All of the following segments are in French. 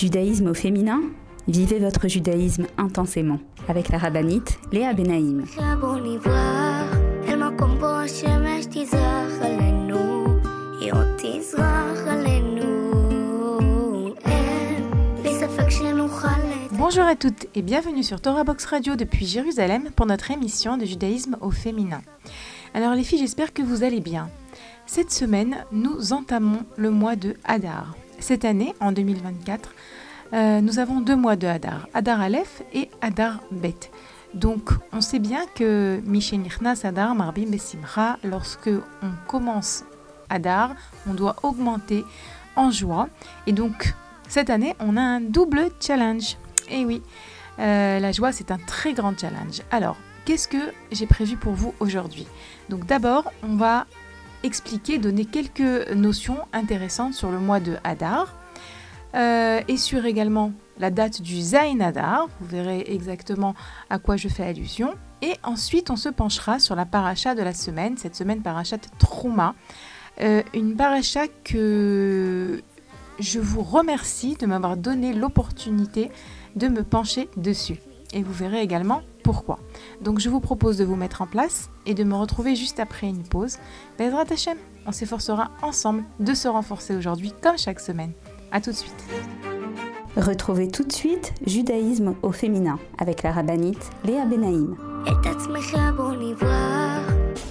Judaïsme au féminin Vivez votre judaïsme intensément avec la rabbinite Léa Benaïm. Bonjour à toutes et bienvenue sur Torah Box Radio depuis Jérusalem pour notre émission de judaïsme au féminin. Alors les filles, j'espère que vous allez bien. Cette semaine, nous entamons le mois de Hadar. Cette année, en 2024, euh, nous avons deux mois de Hadar, Hadar Aleph et Hadar Bet. Donc, on sait bien que Nirnas Hadar Marbim Besimra, lorsque on commence Hadar, on doit augmenter en joie. Et donc, cette année, on a un double challenge. Et oui, euh, la joie, c'est un très grand challenge. Alors, qu'est-ce que j'ai prévu pour vous aujourd'hui? Donc, d'abord, on va expliquer, donner quelques notions intéressantes sur le mois de Hadar euh, et sur également la date du Zain Hadar. Vous verrez exactement à quoi je fais allusion. Et ensuite, on se penchera sur la paracha de la semaine, cette semaine parachat Trouma. Euh, une paracha que je vous remercie de m'avoir donné l'opportunité de me pencher dessus. Et vous verrez également pourquoi. Donc je vous propose de vous mettre en place et de me retrouver juste après une pause. Bezrat Hashem, on s'efforcera ensemble de se renforcer aujourd'hui comme chaque semaine. A tout de suite. Retrouvez tout de suite Judaïsme au féminin avec la rabbinite Léa Benaïm.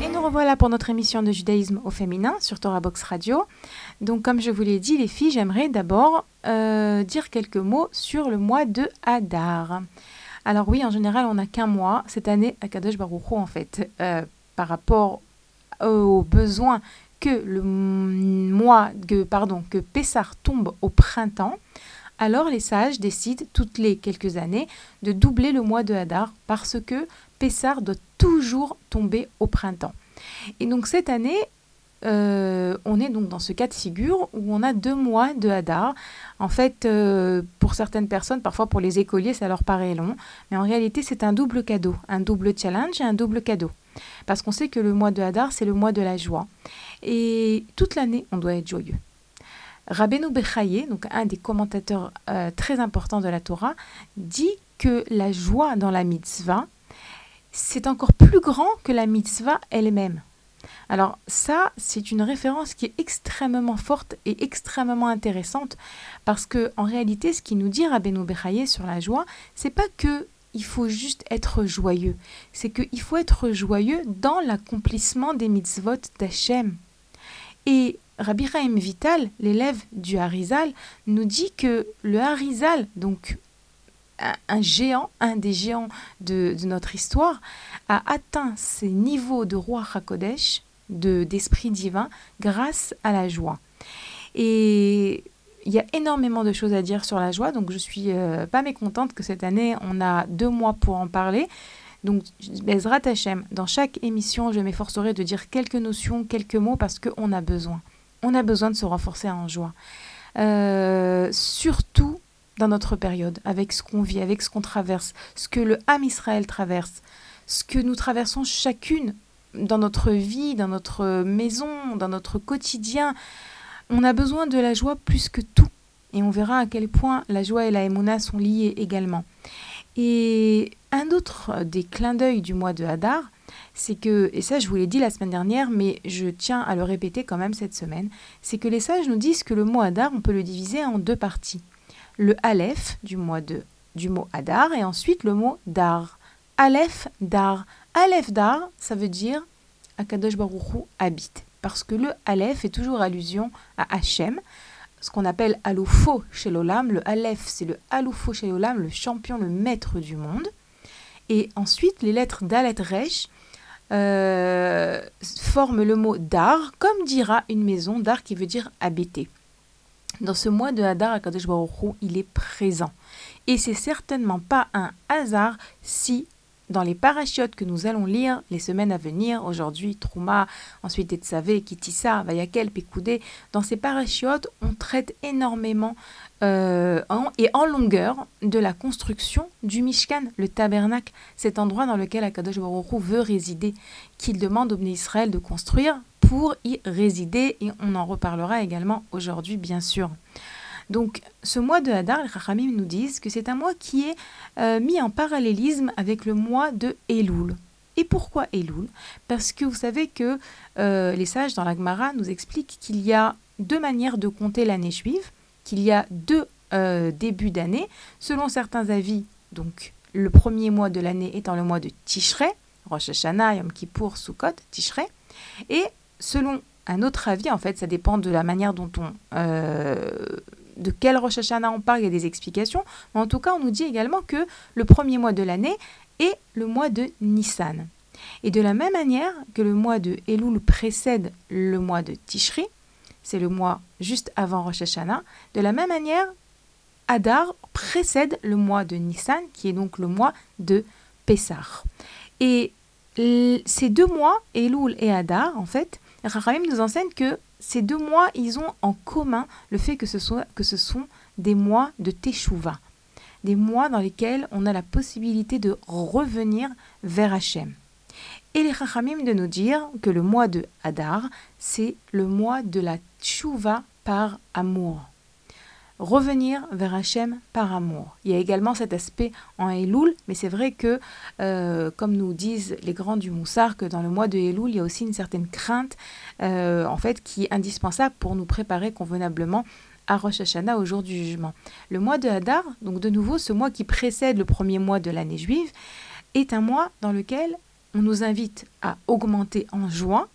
Et nous revoilà pour notre émission de judaïsme au féminin sur Torah Box Radio. Donc, comme je vous l'ai dit, les filles, j'aimerais d'abord euh, dire quelques mots sur le mois de Hadar. Alors oui, en général, on n'a qu'un mois. Cette année, à Baruch Hu, en fait, euh, par rapport aux besoins que le mois, que, pardon, que Pessar tombe au printemps, alors les sages décident toutes les quelques années de doubler le mois de Hadar parce que Pessar doit toujours tomber au printemps. Et donc cette année, euh, on est donc dans ce cas de figure où on a deux mois de Hadar. En fait, euh, pour certaines personnes, parfois pour les écoliers, ça leur paraît long, mais en réalité, c'est un double cadeau, un double challenge et un double cadeau. Parce qu'on sait que le mois de Hadar, c'est le mois de la joie. Et toute l'année, on doit être joyeux. Rabbeinu Bechaye, donc un des commentateurs euh, très importants de la Torah, dit que la joie dans la mitzvah, c'est encore plus grand que la mitzvah elle-même. Alors ça, c'est une référence qui est extrêmement forte et extrêmement intéressante parce que en réalité, ce qui nous dit Rabbeinu Bechaye sur la joie, c'est pas que il faut juste être joyeux, c'est qu'il faut être joyeux dans l'accomplissement des mitzvot d'Hachem. Et Rabbi Raim Vital, l'élève du Harizal, nous dit que le Harizal, donc un, géant, un des géants de, notre histoire, a atteint ses niveaux de roi Hakodesh, d'esprit divin, grâce à la joie. Et il y a énormément de choses à dire sur la joie, donc je suis euh, pas mécontente que cette année on a deux mois pour en parler. Donc, Bezrat Hashem, dans chaque émission, je m'efforcerai de dire quelques notions, quelques mots parce qu'on a besoin on a besoin de se renforcer en joie. Euh, surtout dans notre période, avec ce qu'on vit, avec ce qu'on traverse, ce que le âme Israël traverse, ce que nous traversons chacune dans notre vie, dans notre maison, dans notre quotidien. On a besoin de la joie plus que tout. Et on verra à quel point la joie et la émouna sont liées également. Et un autre des clins d'œil du mois de Hadar, c'est que, et ça je vous l'ai dit la semaine dernière, mais je tiens à le répéter quand même cette semaine, c'est que les sages nous disent que le mot Hadar, on peut le diviser en deux parties. Le Aleph du, mois de, du mot Hadar et ensuite le mot Dar. Aleph, Dar. Aleph, Dar, ça veut dire Akadosh Baruchou habite. Parce que le Aleph est toujours allusion à Hachem, ce qu'on appelle Aloufo chez. Le Aleph, c'est le Aloufo chez le champion, le maître du monde. Et ensuite, les lettres Dalet Resh euh, forment le mot Dar, comme dira une maison, Dar qui veut dire habiter. Dans ce mois de Hadar, Akadosh Baruch il est présent. Et c'est certainement pas un hasard si dans les parachutes que nous allons lire les semaines à venir, aujourd'hui Trouma, ensuite Etsavé, Kitissa, Vayakel, Pekoudé, dans ces parachutes, on traite énormément euh, et en longueur de la construction du Mishkan, le tabernacle, cet endroit dans lequel Akadosh Baruch veut résider, qu'il demande au Bnei Israël de construire pour y résider, et on en reparlera également aujourd'hui, bien sûr. Donc, ce mois de Hadar, les Chachamim nous disent que c'est un mois qui est euh, mis en parallélisme avec le mois de Elul. Et pourquoi Elul? Parce que vous savez que euh, les sages dans la Gemara nous expliquent qu'il y a deux manières de compter l'année juive, qu'il y a deux euh, débuts d'année. Selon certains avis, donc le premier mois de l'année étant le mois de Tishrei, Rosh Hashanah, Yom Kippour, Sukkot, Tishrei. Et selon un autre avis, en fait, ça dépend de la manière dont on de quel Rosh Hashanah on parle, il y a des explications. Mais en tout cas, on nous dit également que le premier mois de l'année est le mois de Nissan. Et de la même manière que le mois de Elul précède le mois de Tishri, c'est le mois juste avant Rosh Hashanah, de la même manière, Adar précède le mois de Nissan, qui est donc le mois de Pessah. Et ces deux mois, Elul et Adar, en fait, Rachamim nous enseigne que ces deux mois, ils ont en commun le fait que ce, que ce sont des mois de Teshuvah, des mois dans lesquels on a la possibilité de revenir vers Hachem. Et les Chachamim de nous dire que le mois de Hadar, c'est le mois de la Teshuvah par amour revenir vers Hachem par amour. Il y a également cet aspect en Elul, mais c'est vrai que, euh, comme nous disent les grands du Moussar, que dans le mois de Elul, il y a aussi une certaine crainte, euh, en fait, qui est indispensable pour nous préparer convenablement à Rosh Hashanah au jour du jugement. Le mois de Hadar, donc de nouveau ce mois qui précède le premier mois de l'année juive, est un mois dans lequel on nous invite à augmenter en joie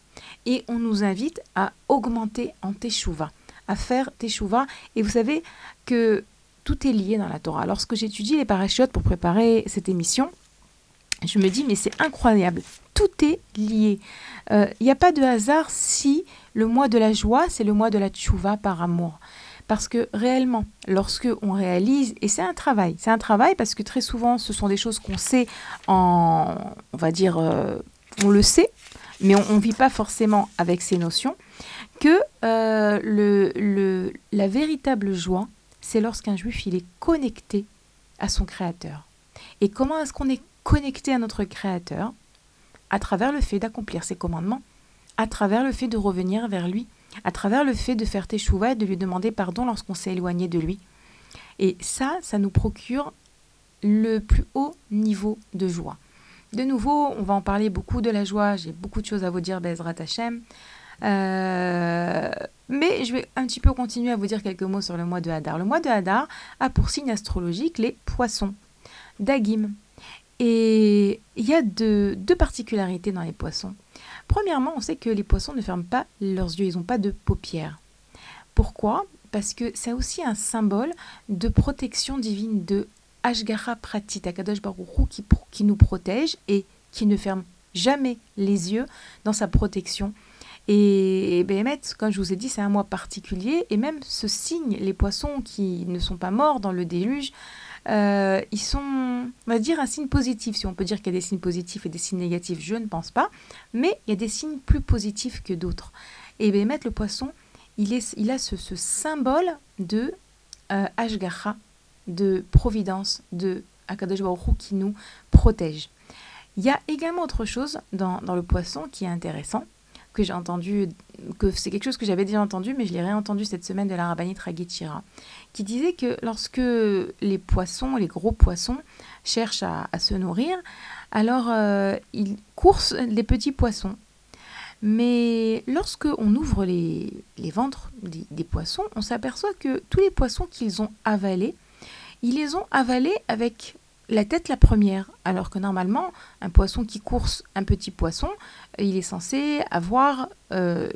et on nous invite à augmenter en teshuva à faire teshuva. Et vous savez que tout est lié dans la Torah. Lorsque j'étudie les parachutes pour préparer cette émission, je me dis, mais c'est incroyable, tout est lié. Il euh, n'y a pas de hasard si le mois de la joie, c'est le mois de la tchouva par amour. Parce que réellement, lorsque on réalise, et c'est un travail, c'est un travail parce que très souvent, ce sont des choses qu'on sait en, on va dire, euh, on le sait, mais on ne vit pas forcément avec ces notions que euh, la véritable joie, c'est lorsqu'un juif il est connecté à son créateur. Et comment est-ce qu'on est connecté à notre créateur? À travers le fait d'accomplir ses commandements, à travers le fait de revenir vers lui, à travers le fait de faire teshuva et de lui demander pardon lorsqu'on s'est éloigné de lui. Et ça, ça nous procure le plus haut niveau de joie. De nouveau, on va en parler beaucoup de la joie. J'ai beaucoup de choses à vous dire, Bezrat Hashem. Euh, mais je vais un petit peu continuer à vous dire quelques mots sur le mois de Hadar. Le mois de Hadar a pour signe astrologique les poissons, Dagim. Et il y a deux, particularités dans les poissons. Premièrement, on sait que les poissons ne ferment pas leurs yeux, ils n'ont pas de paupières. Pourquoi? Parce que c'est aussi un symbole de protection divine de Ashgara Pratit, Akadosh Baruch qui, qui nous protège et qui ne ferme jamais les yeux dans sa protection et, Béhémet, comme je vous ai dit, c'est un mois particulier. Et même ce signe, les poissons qui ne sont pas morts dans le déluge, euh, ils sont, on va dire, un signe positif. Si on peut dire qu'il y a des signes positifs et des signes négatifs, je ne pense pas. Mais il y a des signes plus positifs que d'autres. Et Béhémet, le poisson, il, a ce, symbole de euh, Ashgaha de providence de Akadosh Baruch qui nous protège. Il y a également autre chose dans, dans le poisson qui est intéressant, que j'ai entendu, que c'est quelque chose que j'avais déjà entendu, mais je l'ai réentendu cette semaine de la rabbinite Ragetira, qui disait que lorsque les poissons, les gros poissons, cherchent à, se nourrir, alors euh, ils coursent les petits poissons. Mais lorsque on ouvre les, les ventres des poissons, on s'aperçoit que tous les poissons qu'ils ont avalés, ils les ont avalés avec la tête la première, alors que normalement, un poisson qui course un petit poisson, il est censé avoir euh,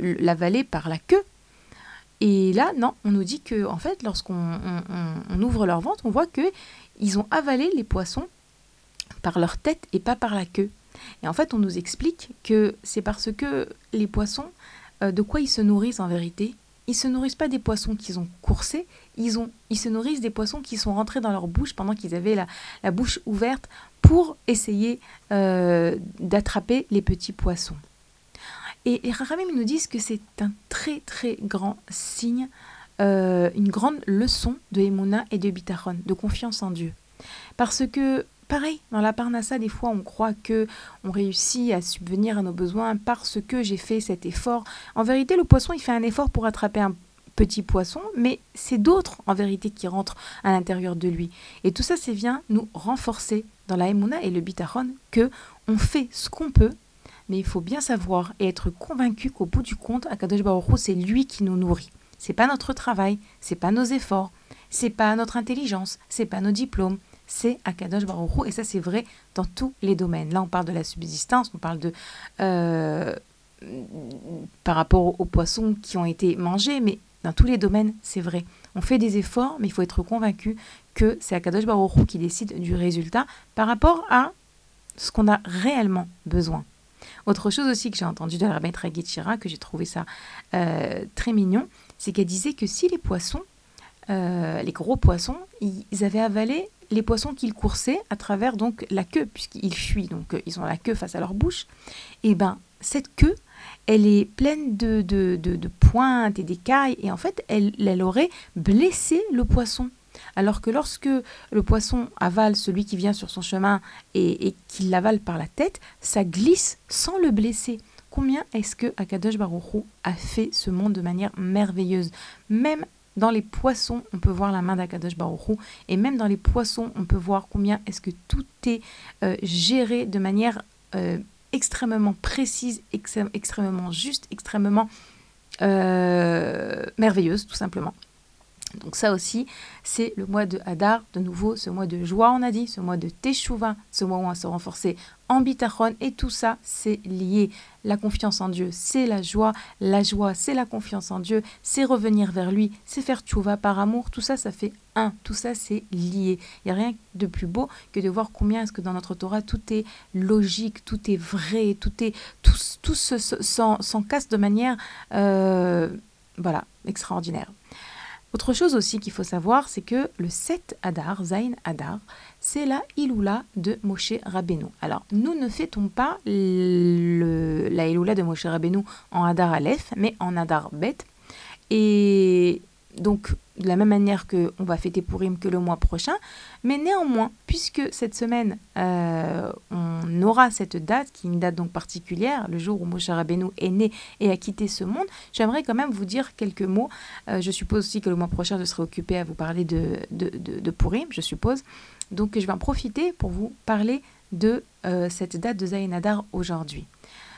par la queue. Et là, non, on nous dit que, en fait, lorsqu'on ouvre leur ventre, on voit que ils ont avalé les poissons par leur tête et pas par la queue. Et en fait, on nous explique que c'est parce que les poissons, euh, de quoi ils se nourrissent en vérité Ils se nourrissent pas des poissons qu'ils ont coursés, ils, ont, ils se nourrissent des poissons qui sont rentrés dans leur bouche pendant qu'ils avaient la, bouche ouverte pour essayer euh, d'attraper les petits poissons. Et les nous disent que c'est un très très grand signe, euh, une grande leçon de Emouna et de Bitachon, de confiance en Dieu. Parce que, pareil, dans la Parnassa, des fois on croit que on réussit à subvenir à nos besoins parce que j'ai fait cet effort. En vérité, le poisson, il fait un effort pour attraper un, petit poisson, mais c'est d'autres en vérité qui rentrent à l'intérieur de lui. Et tout ça, c'est vient nous renforcer dans la Emouna et le Bitachon que on fait ce qu'on peut, mais il faut bien savoir et être convaincu qu'au bout du compte, Akadosh Baruch c'est lui qui nous nourrit. C'est pas notre travail, c'est pas nos efforts, c'est pas notre intelligence, c'est pas nos diplômes, c'est Akadosh Baruch et ça c'est vrai dans tous les domaines. Là, on parle de la subsistance, on parle de euh, par rapport aux poissons qui ont été mangés, mais dans tous les domaines, c'est vrai. On fait des efforts, mais il faut être convaincu que c'est Akadosh Baruch qui décide du résultat par rapport à ce qu'on a réellement besoin. Autre chose aussi que j'ai entendu de la rabbin Gichira, que j'ai trouvé ça euh, très mignon, c'est qu'elle disait que si les poissons, euh, les gros poissons, ils avaient avalé les poissons qu'ils coursaient à travers donc la queue, puisqu'ils fuient, donc euh, ils ont la queue face à leur bouche, et ben cette queue, elle est pleine de, de, pointes et d'écailles, et en fait, elle, aurait blessé le poisson. Alors que lorsque le poisson avale celui qui vient sur son chemin et, et qu'il l'avale par la tête, ça glisse sans le blesser. Combien est-ce que Akadosh Baruchou a fait ce monde de manière merveilleuse? Même dans les poissons, on peut voir la main d'Akadosh Baruchou. Et même dans les poissons, on peut voir combien est-ce que tout est euh, géré de manière euh, extrêmement précise, extrêmement juste, extrêmement euh, merveilleuse, tout simplement. Donc ça aussi, c'est le mois de Hadar, de nouveau, ce mois de joie, on a dit, ce mois de Teshuvah, ce mois où on va se renforcer en bitachon, et tout ça, c'est lié. La confiance en Dieu, c'est la joie, la joie, c'est la confiance en Dieu, c'est revenir vers lui, c'est faire Teshuvah par amour, tout ça, ça fait un, tout ça, c'est lié. Il n'y a rien de plus beau que de voir combien est-ce que dans notre Torah, tout est logique, tout est vrai, tout est, tout, tout s'en casse de manière, euh, voilà, extraordinaire. Autre chose aussi qu'il faut savoir, c'est que le 7 Adar, Zain Adar, c'est la Iloula de Moshe Rabbeinu. Alors, nous ne fêtons pas la Iloula de Moshe Rabbeinu en Adar Aleph, mais en Adar Bet. Et donc de la même manière qu'on va fêter Purim que le mois prochain, mais néanmoins, puisque cette semaine, euh, on aura cette date, qui est une date donc particulière, le jour où Moshe Rabbeinu est né et a quitté ce monde, j'aimerais quand même vous dire quelques mots. Euh, je suppose aussi que le mois prochain, je serai occupée à vous parler de, de, de, Purim, je suppose. Donc je vais en profiter pour vous parler de euh, cette date de Zainadar aujourd'hui.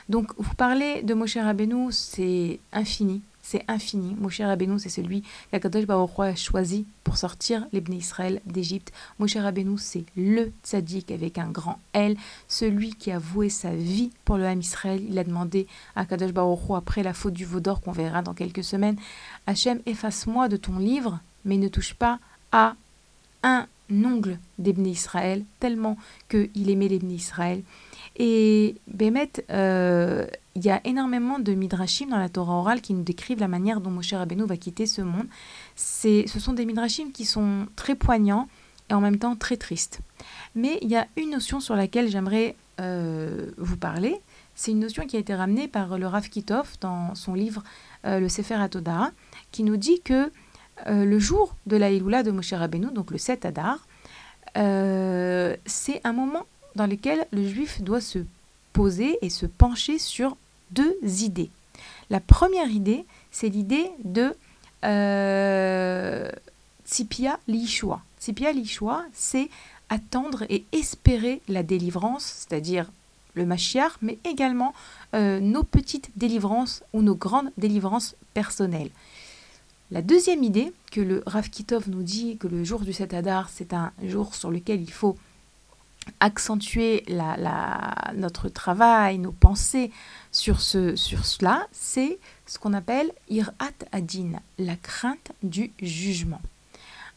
Donc vous parlez de Moshe Rabbeinu, c'est infini, c'est infini. Moshe Rabbeinu, c'est celui qu'Akadosh Baruch a choisi pour sortir les Israël d'Égypte. Moshe Rabbeinu, c'est le tzaddik avec un grand L, celui qui a voué sa vie pour le Ham Israël. Il a demandé à Kadosh Baruch après la faute du veau d'or qu'on verra dans quelques semaines, Hachem, efface-moi de ton livre, mais ne touche pas à un ongle d'Ebné Israël, tellement qu'il aimait l'Ebné Israël. Et Bémet, euh, il y a énormément de midrashim dans la Torah orale qui nous décrivent la manière dont Moshe Rabbeinu va quitter ce monde. Ce sont des midrashim qui sont très poignants et en même temps très tristes. Mais il y a une notion sur laquelle j'aimerais euh, vous parler. C'est une notion qui a été ramenée par le Rav Kitov dans son livre euh, Le Sefer HaTodah, qui nous dit que le jour de la Iloula de Moshe Rabbeinu, donc le 7 Adar, c'est un moment dans lequel le juif doit se poser et se pencher sur deux idées. La première idée, c'est l'idée de euh, Tzipia Lishua. Tzipia Lishua, c'est attendre et espérer la délivrance, c'est-à-dire le Mashiach, mais également euh, nos petites délivrances ou nos grandes délivrances personnelles. La deuxième idée que le Rav Kitov nous dit que le jour du 7 Adar, c'est un jour sur lequel il faut accentuer la, notre travail, nos pensées sur, ce, sur cela, c'est ce qu'on appelle Irat Adin, la crainte du jugement.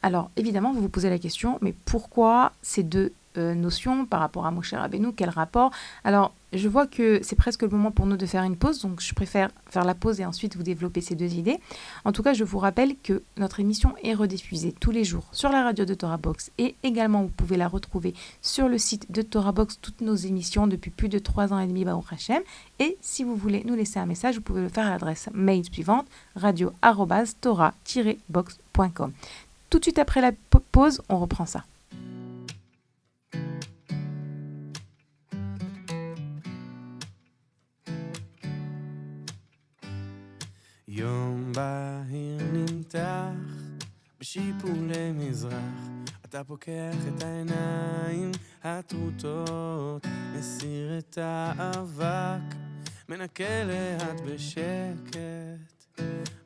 Alors évidemment, vous vous posez la question, mais pourquoi ces deux euh, notion par rapport à Moshe Rabbeinu, quel rapport? Alors, je vois que c'est presque le moment pour nous de faire une pause, donc je préfère faire la pause et ensuite vous développer ces deux idées. En tout cas, je vous rappelle que notre émission est rediffusée tous les jours sur la radio de Torah Box et également vous pouvez la retrouver sur le site de Torah Box, toutes nos émissions depuis plus de trois ans et demi, Baruch Hashem. Et si vous voulez nous laisser un message, vous pouvez le faire à l'adresse mail suivante radio-torah-box.com. Tout de suite après la pause, on reprend ça. יום בהיר נמתח בשיפולי מזרח אתה פוקח את העיניים הטרוטות מסיר את האבק מנקה לאט בשקט.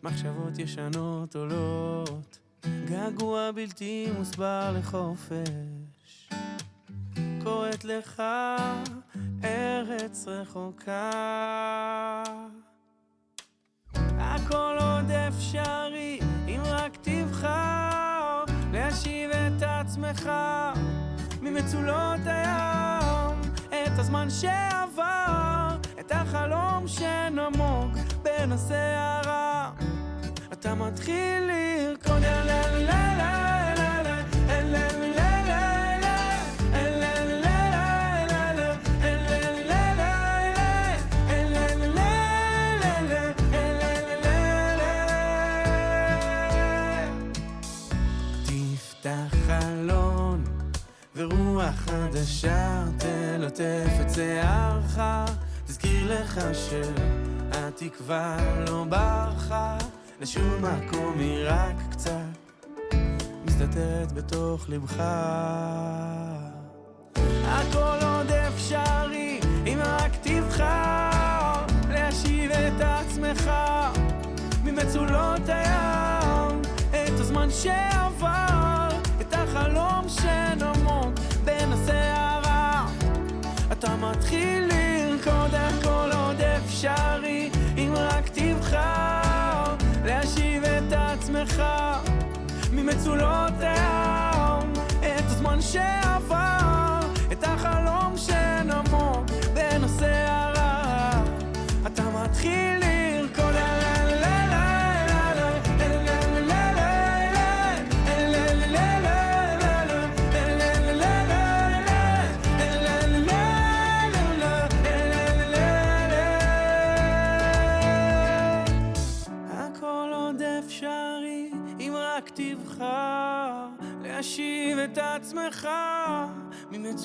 מחשבות ישנות עולות געגוע בלתי מוסבר לחופש. קוראת לך ארץ רחוקה הכל עוד אפשרי, אם רק תבחר להשיב את עצמך ממצולות הים, את הזמן שעבר, את החלום שנמוג בין הסערה. אתה מתחיל לרקוד לה לה לה לה רוח חדשה תלטף את שערך, תזכיר לך שהתקווה לא ברחה לשום מקום, היא רק קצת מסתתרת בתוך לבך. הכל עוד אפשרי, אם רק תבחר להשיב את עצמך ממצולות הים, את הזמן שעבר, את החלום שנמוג. אפשרי אם רק תבחר להשיב את עצמך ממצולות הים את הזמן שעבר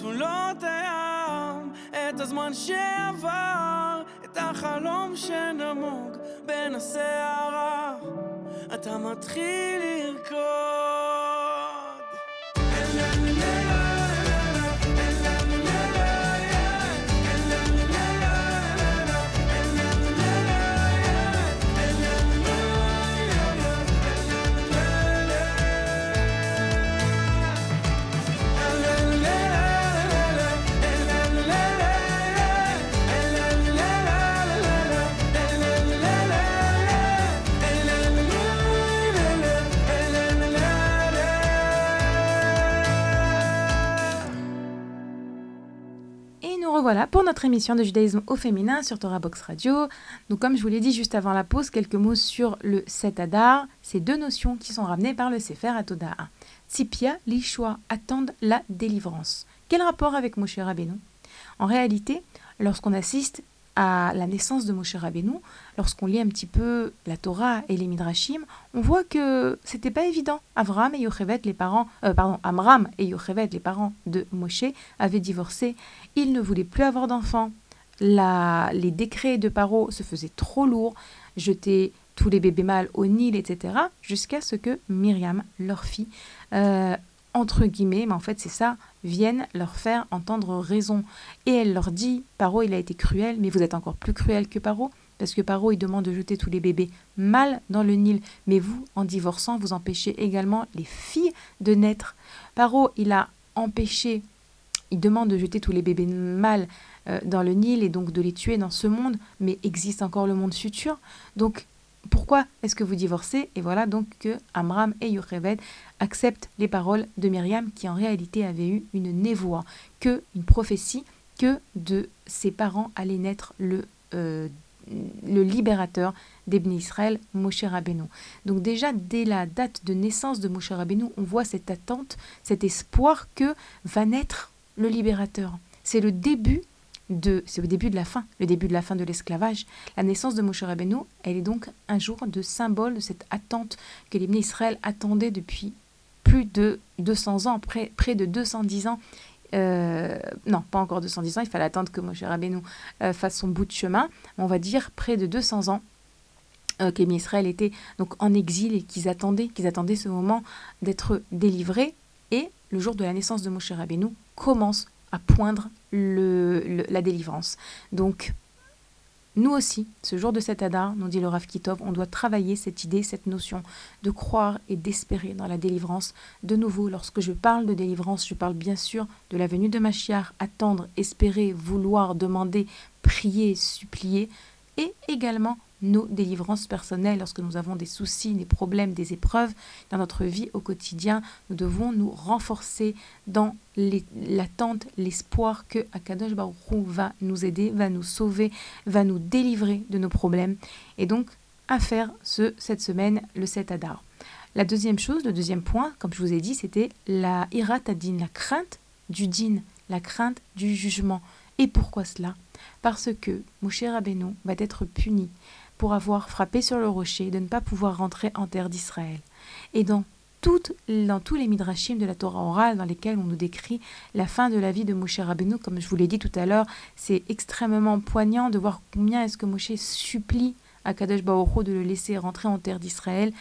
ממצולות הים, את הזמן שעבר, את החלום שנמוג בין הסערה, אתה מתחיל לרקוד. Voilà pour notre émission de judaïsme au féminin sur Torah Box Radio. Donc comme je vous l'ai dit juste avant la pause, quelques mots sur le Set Adar, ces deux notions qui sont ramenées par le Sefer Atoda'a. Tzipia, l'Ishua, attendent la délivrance. Quel rapport avec Moshe Rabbeinu? En réalité, lorsqu'on assiste à la naissance de Moshe Rabbeinu, lorsqu'on lit un petit peu la Torah et les Midrashim, on voit que c'était pas évident. Avram et Yochevet, les parents, euh, pardon, Amram et Yochevet, les parents de Moshe, avaient divorcé. Ils ne voulaient plus avoir d'enfants. les décrets de Paro se faisaient trop lourds, jetaient tous les bébés mâles au Nil, etc., jusqu'à ce que Myriam, leur fille, euh, entre guillemets, mais en fait c'est ça, viennent leur faire entendre raison. Et elle leur dit, Paro il a été cruel, mais vous êtes encore plus cruel que Paro, parce que Paro il demande de jeter tous les bébés mâles dans le Nil, mais vous, en divorçant, vous empêchez également les filles de naître. Paro il a empêché, il demande de jeter tous les bébés mâles euh, dans le Nil et donc de les tuer dans ce monde, mais existe encore le monde futur. Donc pourquoi est-ce que vous divorcez? Et voilà donc que Amram et Yocheved acceptent les paroles de Myriam qui en réalité avait eu une névoie, que une prophétie que de ses parents allait naître le, euh, libérateur d'Ebn Israël, Moshe Rabbeinu. Donc déjà, dès la date de naissance de Moshe Rabbeinu, on voit cette attente, cet espoir que va naître le libérateur. C'est le début c'est le début de la fin, le début de la fin de l'esclavage. La naissance de Moshe Rabbeinu, elle est donc un jour de symbole de cette attente que les Israël attendaient depuis plus de 200 ans, près, près de 210 ans. Euh, non, pas encore 210 ans, il fallait attendre que Moshe Rabbeinu fasse son bout de chemin. On va dire près de 200 ans euh, que les Israël étaient donc en exil et qu'ils attendaient, qu'ils attendaient ce moment d'être délivrés. Et le jour de la naissance de Moshe Rabbeinu commence à poindre le, la délivrance. Donc, nous aussi, ce jour de cet Adar, nous dit le Rav Kitov, on doit travailler cette idée, cette notion de croire et d'espérer dans la délivrance. De nouveau, lorsque je parle de délivrance, je parle bien sûr de la venue de Machiar, attendre, espérer, vouloir, demander, prier, supplier, et également nos délivrances personnelles, lorsque nous avons des soucis, des problèmes, des épreuves dans notre vie au quotidien, nous devons nous renforcer dans l'attente, l'espoir que Akadosh Baruch va nous aider, va nous sauver, va nous délivrer de nos problèmes. Et donc, à faire ce, cette semaine, le 7 Adar. La deuxième chose, le deuxième point, comme je vous ai dit, c'était la iratadine, la crainte du din, la crainte du jugement. Et pourquoi cela? Parce que Moshe Rabbeinu va être puni pour avoir frappé sur le rocher, de ne pas pouvoir rentrer en terre d'Israël. Et dans, toutes, dans tous les midrashim de la Torah orale dans lesquels on nous décrit la fin de la vie de Moshe Rabbeinu, comme je vous l'ai dit tout à l'heure, c'est extrêmement poignant de voir combien est-ce que Moshe supplie Akadosh Baruch de le laisser rentrer en terre d'Israël.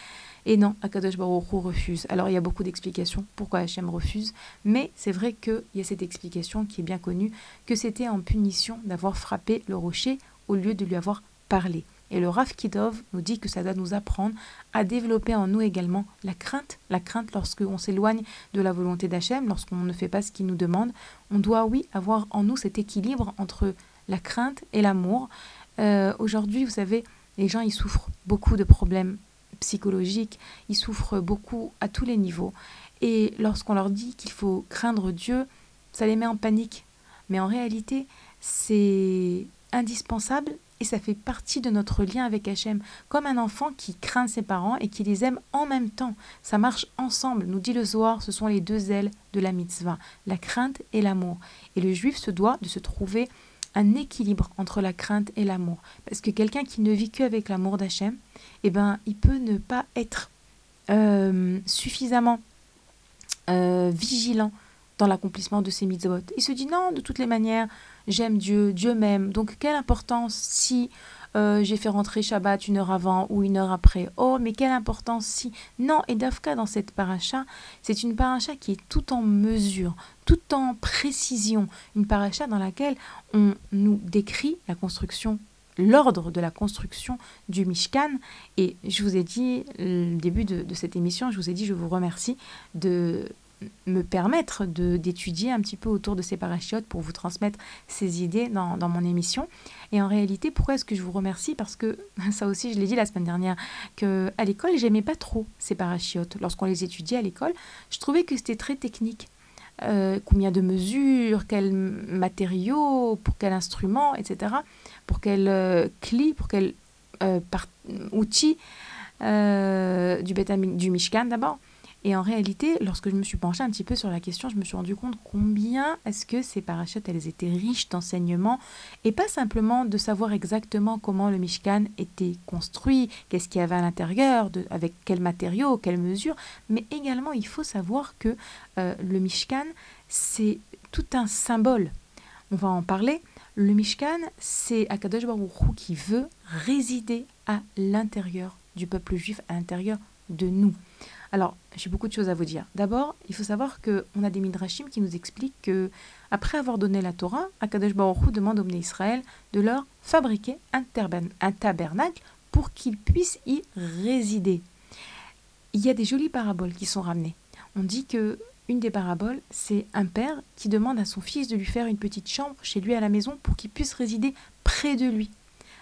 Et non, Akadosh Baruch refuse. Alors il y a beaucoup d'explications pourquoi Hachem refuse, mais c'est vrai qu'il y a cette explication qui est bien connue, que c'était en punition d'avoir frappé le rocher au lieu de lui avoir parlé. Et le Rav Kidov nous dit que ça doit nous apprendre à développer en nous également la crainte, la crainte lorsqu'on s'éloigne de la volonté d'Hachem, lorsqu'on ne fait pas ce qu'il nous demande. On doit, oui, avoir en nous cet équilibre entre la crainte et l'amour. Euh, aujourd'hui, vous savez, les gens, ils souffrent beaucoup de problèmes psychologiques, ils souffrent beaucoup à tous les niveaux. Et lorsqu'on leur dit qu'il faut craindre Dieu, ça les met en panique. Mais en réalité, c'est indispensable et ça fait partie de notre lien avec Hachem, comme un enfant qui craint ses parents et qui les aime en même temps. Ça marche ensemble, nous dit le Zohar, ce sont les deux ailes de la mitzvah, la crainte et l'amour. Et le juif se doit de se trouver un équilibre entre la crainte et l'amour. Parce que quelqu'un qui ne vit qu'avec l'amour d'Hachem, eh ben, il peut ne pas être euh, suffisamment euh, vigilant dans l'accomplissement de ses mitzvot. Il se dit non, de toutes les manières, j'aime Dieu, Dieu m'aime. Donc quelle importance si euh, j'ai fait rentrer Shabbat une heure avant ou une heure après? Oh, mais quelle importance si Non, et Dafka dans cette paracha, c'est une paracha qui est tout en mesure, tout en précision, une paracha dans laquelle on nous décrit la construction l'ordre de la construction du Mishkan. Et je vous ai dit, le début de, de, cette émission, je vous ai dit, je vous remercie de me permettre d'étudier un petit peu autour de ces parachutes pour vous transmettre ces idées dans, dans mon émission. Et en réalité, pourquoi est-ce que je vous remercie? Parce que ça aussi, je l'ai dit la semaine dernière, que à l'école, j'aimais pas trop ces parachutes. Lorsqu'on les étudiait à l'école, je trouvais que c'était très technique. Euh, combien de mesures, quels matériaux, pour quel instrument, etc. Pour quel euh, cli, pour quel euh, outil du, du Mishkan d'abord. Et en réalité, lorsque je me suis penchée un petit peu sur la question, je me suis rendu compte combien est-ce que ces parachutes, elles étaient riches d'enseignements, et pas simplement de savoir exactement comment le Mishkan était construit, qu'est-ce qu'il y avait à l'intérieur, avec quels matériaux, quelles mesures, mais également il faut savoir que euh, le Mishkan, c'est tout un symbole. On va en parler. Le Mishkan, c'est Akadosh Baruch qui veut résider à l'intérieur du peuple juif, à l'intérieur de nous. Alors, j'ai beaucoup de choses à vous dire. D'abord, il faut savoir qu'on a des midrashim qui nous expliquent que, après avoir donné la Torah, Akadosh Baruch Hu demande aux Israël de leur fabriquer un, un tabernacle pour qu'ils puissent y résider. Il y a des jolies paraboles qui sont ramenées. On dit que une des paraboles, c'est un père qui demande à son fils de lui faire une petite chambre chez lui à la maison pour qu'il puisse résider près de lui.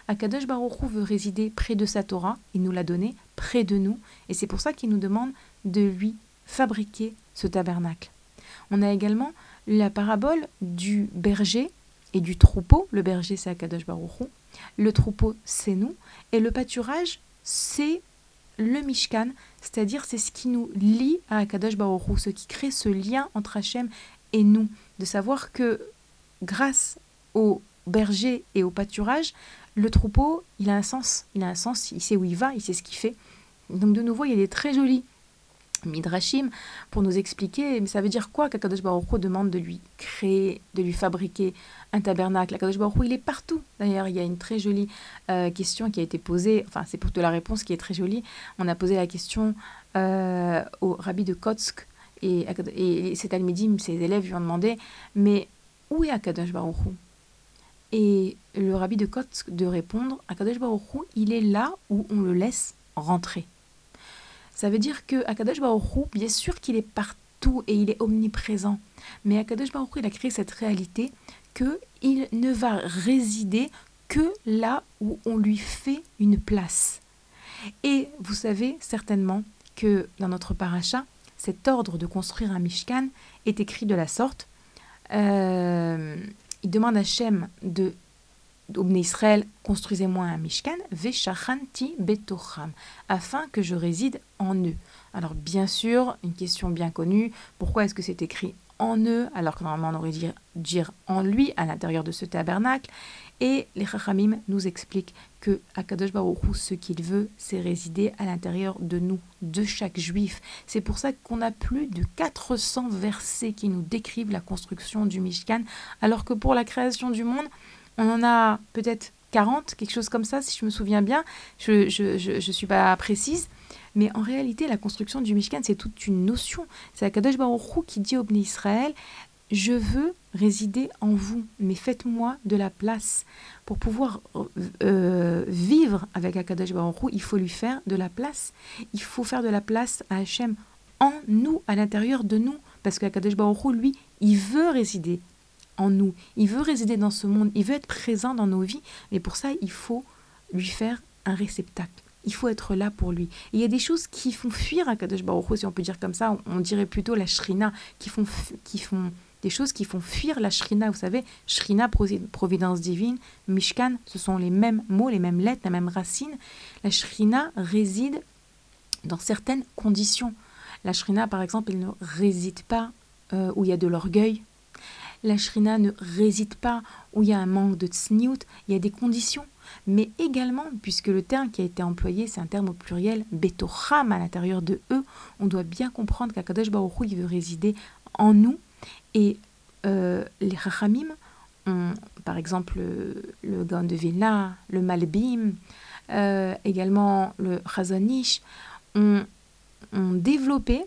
Akadosh Baruch Hu veut résider près de sa Torah, il nous l'a donné près de nous, et c'est pour ça qu'il nous demande de lui fabriquer ce tabernacle. On a également la parabole du berger et du troupeau. Le berger, c'est Akadosh Baruch Hu. Le troupeau, c'est nous. Et le pâturage, c'est le Mishkan, c'est-à-dire c'est ce qui nous lie à Akadosh Baruch Hu, ce qui crée ce lien entre Hachem et nous. De savoir que grâce au berger et au pâturage, le troupeau, il a un sens, il a un sens, il sait où il va, il sait ce qu'il fait. Donc de nouveau, il y a des très jolis midrashim pour nous expliquer, mais ça veut dire quoi qu'Akadosh Baruch demande de lui créer, de lui fabriquer un tabernacle? Akadosh Baruch il est partout. D'ailleurs, il y a une très jolie euh, question qui a été posée, enfin c'est pour te la réponse qui est très jolie. On a posé la question euh, au rabbi de Kotsk, et, et cet Almidim, ses élèves lui ont demandé, mais où est Akadosh Baruch Et le rabbi de Kotsk de répondre, Akadosh Baruch Hu, il est là où on le laisse rentrer. Ça veut dire que Akadosh Baruch bien sûr qu'il est partout et il est omniprésent, mais Akadosh Baruch il a créé cette réalité qu'il ne va résider que là où on lui fait une place. Et vous savez certainement que dans notre paracha, cet ordre de construire un Mishkan est écrit de la sorte. Euh, il demande à Shem de Israël, construisez-moi un Mishkan, Veshachanti Betocham, afin que je réside en eux. Alors, bien sûr, une question bien connue, pourquoi est-ce que c'est écrit en eux, alors que normalement on aurait dû dire en lui, à l'intérieur de ce tabernacle? Et les Chachamim nous expliquent que Akadosh Baruch ce qu'il veut, c'est résider à l'intérieur de nous, de chaque juif. C'est pour ça qu'on a plus de 400 versets qui nous décrivent la construction du Mishkan, alors que pour la création du monde, on en a peut-être 40, quelque chose comme ça, si je me souviens bien. Je ne suis pas précise. Mais en réalité, la construction du Mishkan, c'est toute une notion. C'est Akadosh Baruch Hu qui dit au Bnei Israël Je veux résider en vous, mais faites-moi de la place. Pour pouvoir euh, vivre avec Akadosh Baruch il faut lui faire de la place. Il faut faire de la place à Hachem en nous, à l'intérieur de nous. Parce qu'Akadosh Baruch lui, il veut résider en nous. Il veut résider dans ce monde, il veut être présent dans nos vies, mais pour ça, il faut lui faire un réceptacle. Il faut être là pour lui. il y a des choses qui font fuir Akadosh Baruch si on peut dire comme ça, on, dirait plutôt la shrina, qui font, qui font des choses qui font fuir la shrina. Vous savez, shrina, providence divine, mishkan, ce sont les mêmes mots, les mêmes lettres, la même racine. La shrina réside dans certaines conditions. La shrina, par exemple, elle ne réside pas euh, où il y a de l'orgueil, la shrina ne réside pas où il y a un manque de tsniout, il y a des conditions. Mais également, puisque le terme qui a été employé, c'est un terme au pluriel, betocham à l'intérieur de eux, on doit bien comprendre qu'Akadosh Baruch Hu, il veut résider en nous. Et euh, les Chachamim ont, par exemple, le, Gaon le Malbim, euh, également le Chazonish, ont, ont développé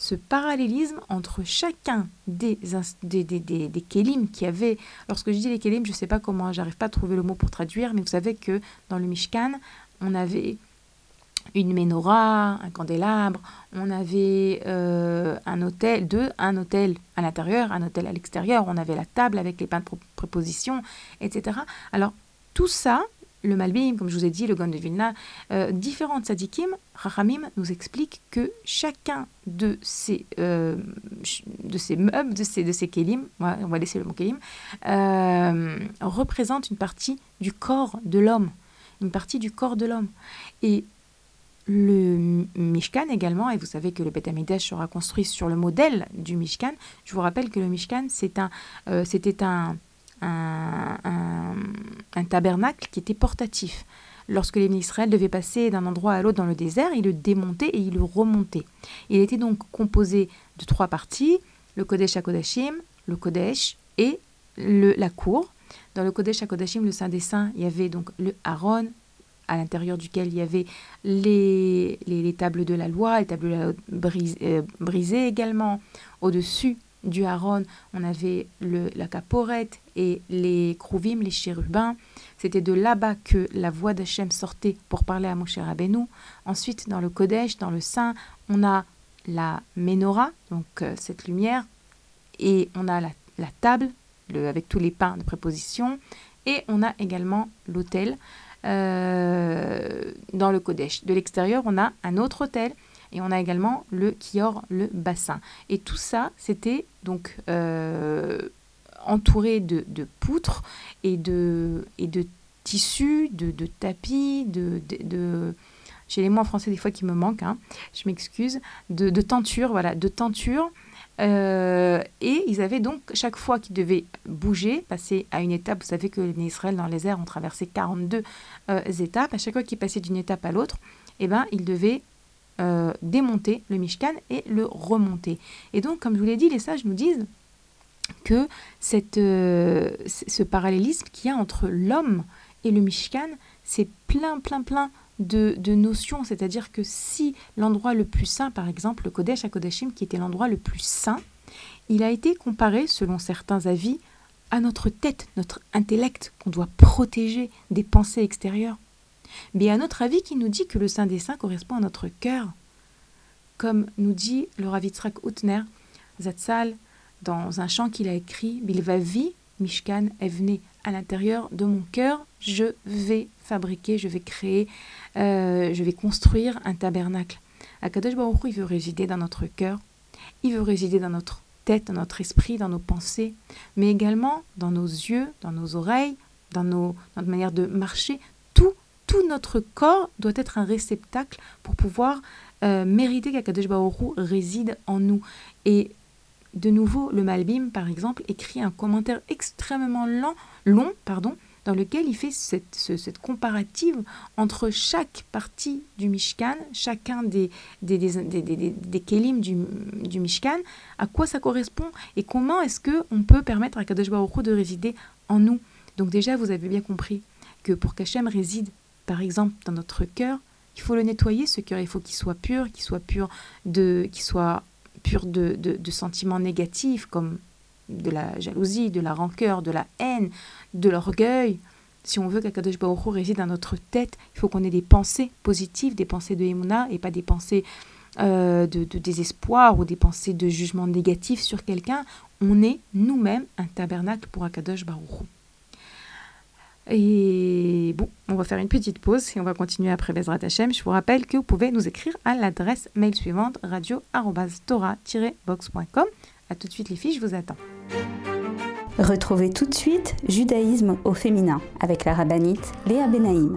ce parallélisme entre chacun des, des, des, des, des kélim qui avait, lorsque je dis les kélim, je ne sais pas comment, j'arrive pas à trouver le mot pour traduire, mais vous savez que dans le Mishkan, on avait une menorah, un candélabre, on avait euh, un hôtel, un à l'intérieur, un hôtel à l'extérieur, on avait la table avec les pains de préposition, etc. Alors tout ça, le Malbim, comme je vous ai dit, le Gon de Vilna, euh, différentes sadikim, Rachamim nous explique que chacun de ces, euh, de ces meubles, de ces, de ces kelim, on va laisser le mot kelim, euh, représente une partie du corps de l'homme, une partie du corps de l'homme. Et le Mishkan également, et vous savez que le Beth sera construit sur le modèle du Mishkan. Je vous rappelle que le Mishkan, euh, c'était un, un, un, tabernacle qui était portatif. Lorsque les Israël devaient passer d'un endroit à l'autre dans le désert, ils le démontaient et ils le remontaient. Il était donc composé de trois parties, le Kodesh HaKodashim, le Kodesh et le, la cour. Dans le Kodesh HaKodashim, le Saint des Saints, il y avait donc le Aaron, à l'intérieur duquel il y avait les, les, tables de la loi, les tables euh, brisées, également. Au-dessus du haron, on avait le, la caporette et les krouvim, les chérubins. C'était de là-bas que la voix d'Hachem sortait pour parler à Moshe Rabbeinu. Ensuite, dans le Kodesh, dans le Saint, on a la menorah, donc euh, cette lumière, et on a la, la table le, avec tous les pains de préposition, et on a également l'autel euh, dans le Kodesh. De l'extérieur, on a un autre hôtel et on a également le kior, le bassin. Et tout ça, c'était donc euh, entouré de, poutres et de, et de tissus, de, tapis, de, de, j'ai les mots en français des fois qui me manquent, hein, je m'excuse, de, de tentures, voilà, de tentures euh, et ils avaient donc, chaque fois qu'ils devaient bouger, passer à une étape, vous savez que les Israël dans les airs ont traversé 42 euh, étapes, à chaque fois qu'ils passaient d'une étape à l'autre, eh ben, ils devaient euh, démonter le Mishkan et le remonter. Et donc, comme je vous l'ai dit, les sages nous disent que ce parallélisme qu'il y a entre l'homme et le Mishkan, c'est plein, plein, plein de, notions, c'est-à-dire que si l'endroit le plus saint, par exemple le Kodesh à Kodashim, qui était l'endroit le plus saint, il a été comparé, selon certains avis, à notre tête, notre intellect qu'on doit protéger des pensées extérieures. Mais à notre avis qui nous dit que le Saint des Saints correspond à notre cœur, comme nous dit le Ravitzrak Utner, Zatzal, dans un chant qu'il a écrit, Bilvavi, Mishkan Evne, à l'intérieur de mon cœur, je vais fabriquer, je vais créer, euh, je vais construire un tabernacle. Akadosh Baruch il veut résider dans notre cœur, il veut résider dans notre tête, dans notre esprit, dans nos pensées, mais également dans nos yeux, dans nos oreilles, dans, nos, notre manière de marcher. Tout, tout notre corps doit être un réceptacle pour pouvoir euh, mériter qu'Akadosh Baruch réside en nous. Et de nouveau, le Malbim, par exemple, écrit un commentaire extrêmement lent, long, pardon, dans lequel il fait cette, comparative entre chaque partie du Mishkan, chacun des, des, des, kelim du, du, Mishkan, à quoi ça correspond et comment est-ce qu'on peut permettre à Kadosh Baruch de résider en nous. Donc déjà, vous avez bien compris que pour qu'Hachem réside, par exemple, dans notre cœur, il faut le nettoyer, ce cœur, il faut qu'il soit pur, qu'il soit pur de, qu'il soit pur de, de, sentiments négatifs comme de la jalousie, de la rancœur, de la haine, de l'orgueil. Si on veut qu'Akadosh Baruch réside dans notre tête, il faut qu'on ait des pensées positives, des pensées de Emouna et pas des pensées euh, de, désespoir ou des pensées de jugement négatif sur quelqu'un. On est nous-mêmes un tabernacle pour Akadosh Baruch et bon, on va faire une petite pause et on va continuer après Bezrat Hashem. Je vous rappelle que vous pouvez nous écrire à l'adresse mail suivante radio-tora-box.com. A tout de suite les filles, je vous attends. Retrouvez tout de suite Judaïsme au féminin avec la rabbinite Léa Benaïm.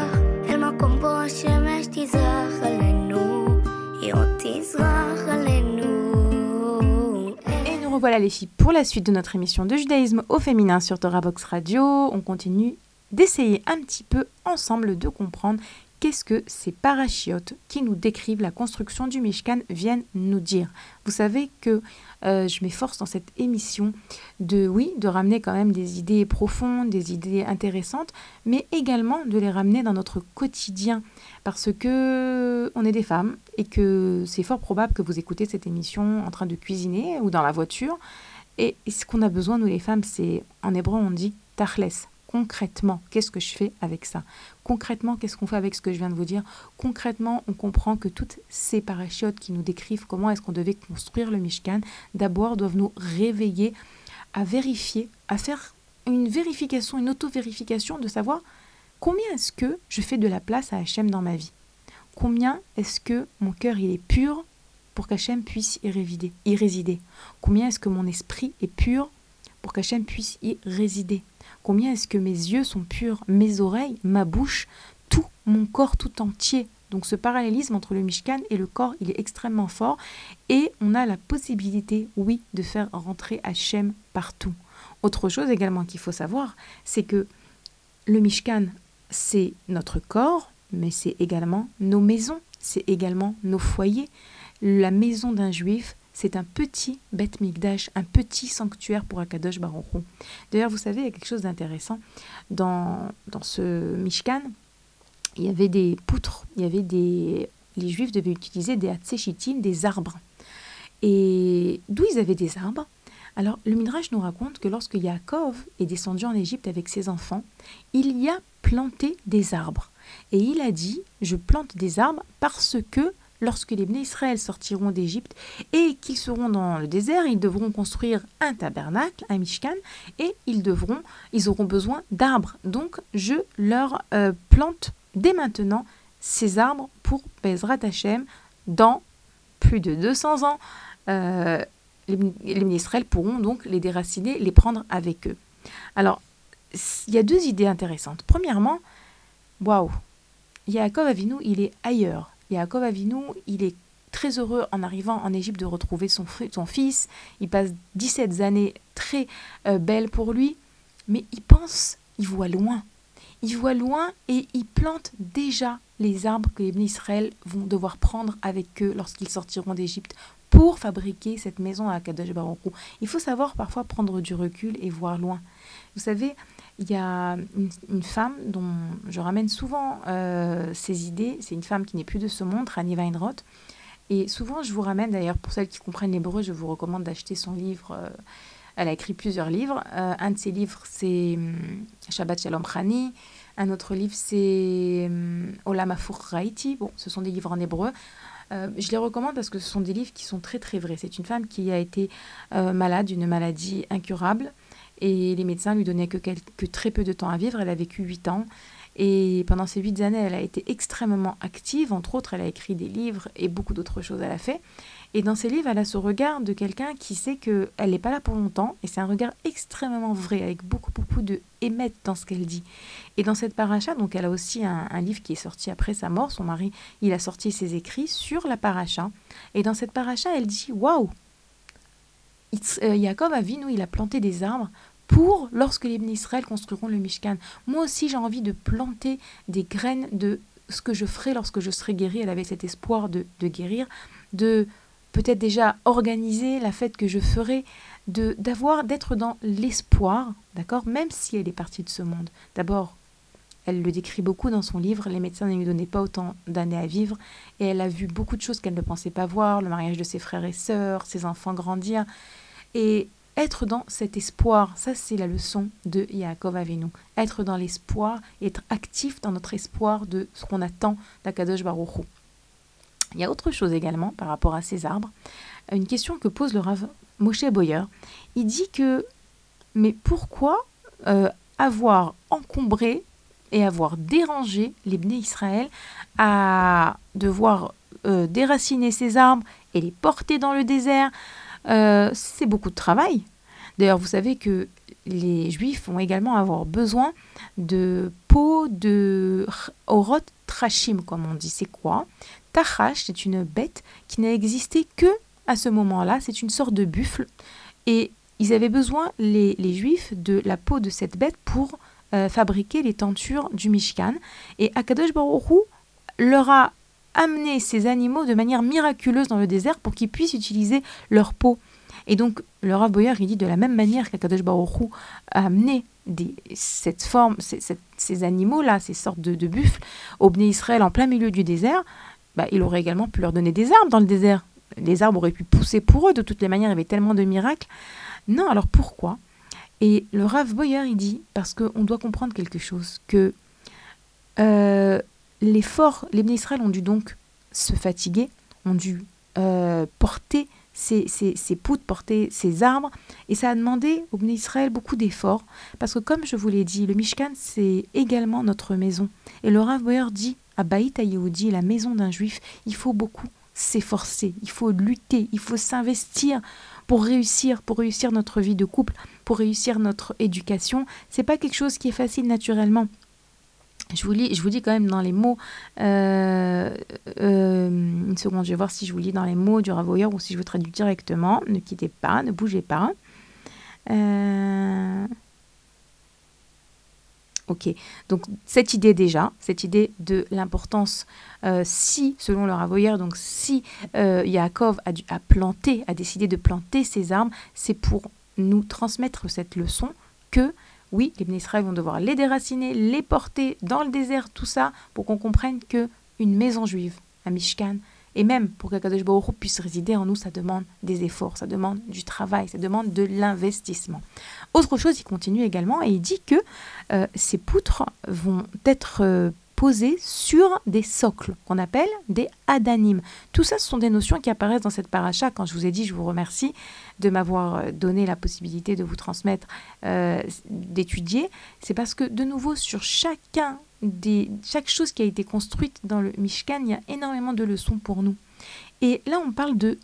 Et nous revoilà les filles pour la suite de notre émission de judaïsme au féminin sur Torah Box Radio. On continue d'essayer un petit peu ensemble de comprendre qu'est-ce que ces parachiotes qui nous décrivent la construction du Mishkan viennent nous dire. Vous savez que euh, je m'efforce dans cette émission de, oui, de ramener quand même des idées profondes, des idées intéressantes, mais également de les ramener dans notre quotidien, parce que on est des femmes et que c'est fort probable que vous écoutez cette émission en train de cuisiner ou dans la voiture. Et ce qu'on a besoin, nous les femmes, c'est, en hébreu, on dit tachles, concrètement, qu'est-ce que je fais avec ça? Concrètement, qu'est-ce qu'on fait avec ce que je viens de vous dire? Concrètement, on comprend que toutes ces parachutes qui nous décrivent comment est-ce qu'on devait construire le Mishkan, d'abord doivent nous réveiller à vérifier, à faire une vérification, une auto-vérification de savoir combien est-ce que je fais de la place à Hachem dans ma vie? Combien est-ce que mon cœur il est pur pour qu'Hachem puisse y résider, y résider? Combien est-ce que mon esprit est pur pour qu'Hachem puisse y résider? Combien est-ce que mes yeux sont purs, mes oreilles, ma bouche, tout mon corps tout entier. Donc ce parallélisme entre le Mishkan et le corps, il est extrêmement fort et on a la possibilité, oui, de faire rentrer Hachem partout. Autre chose également qu'il faut savoir, c'est que le Mishkan, c'est notre corps, mais c'est également nos maisons, c'est également nos foyers. La maison d'un juif, c'est un petit Beth Mikdash, un petit sanctuaire pour Akadosh Baruch D'ailleurs, vous savez, il y a quelque chose d'intéressant dans, dans ce Mishkan. Il y avait des poutres, il y avait des... Les Juifs devaient utiliser des hatséchitim, des arbres. Et d'où ils avaient des arbres? Alors, le Midrash nous raconte que lorsque Yaakov est descendu en Égypte avec ses enfants, il y a planté des arbres. Et il a dit, je plante des arbres parce que lorsque les Bnei Israël sortiront d'Égypte et qu'ils seront dans le désert, ils devront construire un tabernacle, un mishkan, et ils devront, ils auront besoin d'arbres. Donc, je leur euh, plante dès maintenant ces arbres pour Bezrat Hashem dans plus de 200 ans. Euh, les, les Israël pourront donc les déraciner, les prendre avec eux. Alors, il y a deux idées intéressantes. Premièrement, waouh, Yaakov Avinu, il est ailleurs. Yaakov Avinu, il est très heureux en arrivant en Égypte de retrouver son, fils. Il passe 17 années très euh, belles pour lui, mais il pense, il voit loin. Il voit loin et il plante déjà les arbres que les Israël vont devoir prendre avec eux lorsqu'ils sortiront d'Égypte pour fabriquer cette maison à Kadosh Baruch Il faut savoir parfois prendre du recul et voir loin. Vous savez, il y a une, femme dont je ramène souvent euh, ces idées. C'est une femme qui n'est plus de ce monde, Rani Weinroth. Et souvent, je vous ramène, d'ailleurs, pour celles qui comprennent l'hébreu, je vous recommande d'acheter son livre. Euh, elle a écrit plusieurs livres. Euh, un de ses livres, c'est hum, Shabbat Shalom Rani. Un autre livre, c'est hum, Olam Afur Raiti. Bon, ce sont des livres en hébreu. je les recommande parce que ce sont des livres qui sont très très vrais. C'est une femme qui a été malade d'une maladie incurable et les médecins lui donnaient que, très peu de temps à vivre. Elle a vécu 8 ans. Et pendant ces 8 années, elle a été extrêmement active. Entre autres, elle a écrit des livres et beaucoup d'autres choses elle a fait. Et dans ces livres, elle a ce regard de quelqu'un qui sait qu'elle n'est pas là pour longtemps. Et c'est un regard extrêmement vrai, avec beaucoup, beaucoup de émettre dans ce qu'elle dit. Et dans cette paracha, donc elle a aussi un, livre qui est sorti après sa mort. Son mari, il a sorti ses écrits sur la paracha. Et dans cette paracha, elle dit Waouh euh, Jacob nous, il a planté des arbres pour lorsque les Israël construiront le Mishkan. Moi aussi, j'ai envie de planter des graines de ce que je ferai lorsque je serai guérie. Elle avait cet espoir de, guérir, de peut-être déjà organiser la fête que je ferai, de d'avoir d'être dans l'espoir, d'accord, même si elle est partie de ce monde. D'abord, elle le décrit beaucoup dans son livre, les médecins ne lui donnaient pas autant d'années à vivre, et elle a vu beaucoup de choses qu'elle ne pensait pas voir, le mariage de ses frères et sœurs, ses enfants grandir, et être dans cet espoir, ça c'est la leçon de Yaakov Avinu. Être dans l'espoir, être actif dans notre espoir de ce qu'on attend d'Akadosh Baruch Il y a autre chose également par rapport à ces arbres. Une question que pose le Rav Moshe Boyer. Il dit que, mais pourquoi euh, avoir encombré et avoir dérangé les Israël à devoir euh, déraciner ces arbres et les porter dans le désert euh, c'est beaucoup de travail D'ailleurs, vous savez que les juifs vont également avoir besoin de peau de orot trachim, comme on dit. C'est quoi? Tachash, c'est une bête qui n'a existé que à ce moment-là. C'est une sorte de buffle. Et ils avaient besoin, les, juifs, de la peau de cette bête pour euh, fabriquer les tentures du Mishkan. Et Akadosh Baruch leur a amené ces animaux de manière miraculeuse dans le désert pour qu'ils puissent utiliser leur peau. Et donc, le Rav Boyer, il dit de la même manière qu'Akadosh Baruch a amené cette forme, ces, animaux-là, ces sortes de, buffles, au Bné Israël en plein milieu du désert, bah, il aurait également pu leur donner des arbres dans le désert. Les arbres auraient pu pousser pour eux, de toutes les manières, il y avait tellement de miracles. Non, alors pourquoi? Et le Rav Boyer, il dit, parce qu'on doit comprendre quelque chose, que euh, les forts, les Bné Israël ont dû donc se fatiguer, ont dû euh, porter ces, ces, poutres, porter ces arbres. Et ça a demandé au Bnei Israël beaucoup d'efforts. Parce que comme je vous l'ai dit, le Mishkan, c'est également notre maison. Et le Rav Boyer dit à Baït Yehoudi, la maison d'un juif, il faut beaucoup s'efforcer, il faut lutter, il faut s'investir pour réussir, pour réussir notre vie de couple, pour réussir notre éducation. C'est pas quelque chose qui est facile naturellement. Je vous, lis, je vous quand même dans les mots, euh, euh, une seconde, je vais voir si je vous lis dans les mots du ravoyeur ou si je vous traduis directement. Ne quittez pas, ne bougez pas. Euh, ok, donc cette idée déjà, cette idée de l'importance, si, selon le ravoyeur, donc si Yaakov a, a planté, a décidé de planter ses armes, c'est pour nous transmettre cette leçon que oui, les Israël vont devoir les déraciner, les porter dans le désert, tout ça, pour qu'on comprenne que une maison juive, un Mishkan, et même pour qu'Akadosh Baruch puisse résider en nous, ça demande des efforts, ça demande du travail, ça demande de l'investissement. Autre chose, il continue également et il dit que euh, ces poutres vont être euh, posées sur des socles qu'on appelle des adanim. Tout ça, ce sont des notions qui apparaissent dans cette paracha. Quand je vous ai dit, je vous remercie de m'avoir euh, donné la possibilité de vous transmettre, euh, d'étudier, c'est parce que de nouveau sur chacun des, chaque chose qui a été construite dans le Mishkan, il y a énormément de leçons pour nous. Et là, on parle de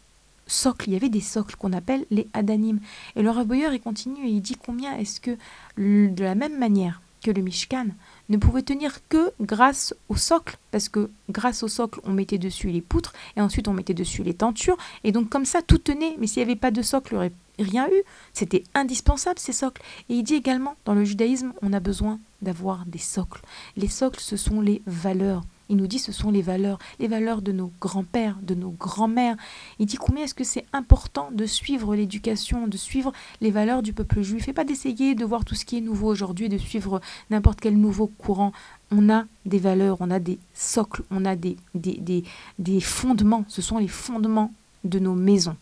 socles. Il y avait des socles qu'on appelle les adanim. Et le Boyer, il continue et il dit combien est-ce que, de la même manière que le Mishkan, ne pouvait tenir que grâce au socle, parce que grâce au socle, on mettait dessus les poutres, et ensuite on mettait dessus les tentures, et donc comme ça, tout tenait. Mais s'il n'y avait pas de socle, il n'y aurait rien eu. C'était indispensable, ces socles. Et il dit également, dans le judaïsme, on a besoin d'avoir des socles. Les socles, ce sont les valeurs. Il nous dit ce sont les valeurs, les valeurs de nos grands-pères, de nos grands-mères. Il dit combien est-ce que c'est important de suivre l'éducation, de suivre les valeurs du peuple juif? Et pas d'essayer de voir tout ce qui est nouveau aujourd'hui, de suivre n'importe quel nouveau courant. On a des valeurs, on a des socles, on a des, des, des, fondements. Ce sont les fondements de nos maisons.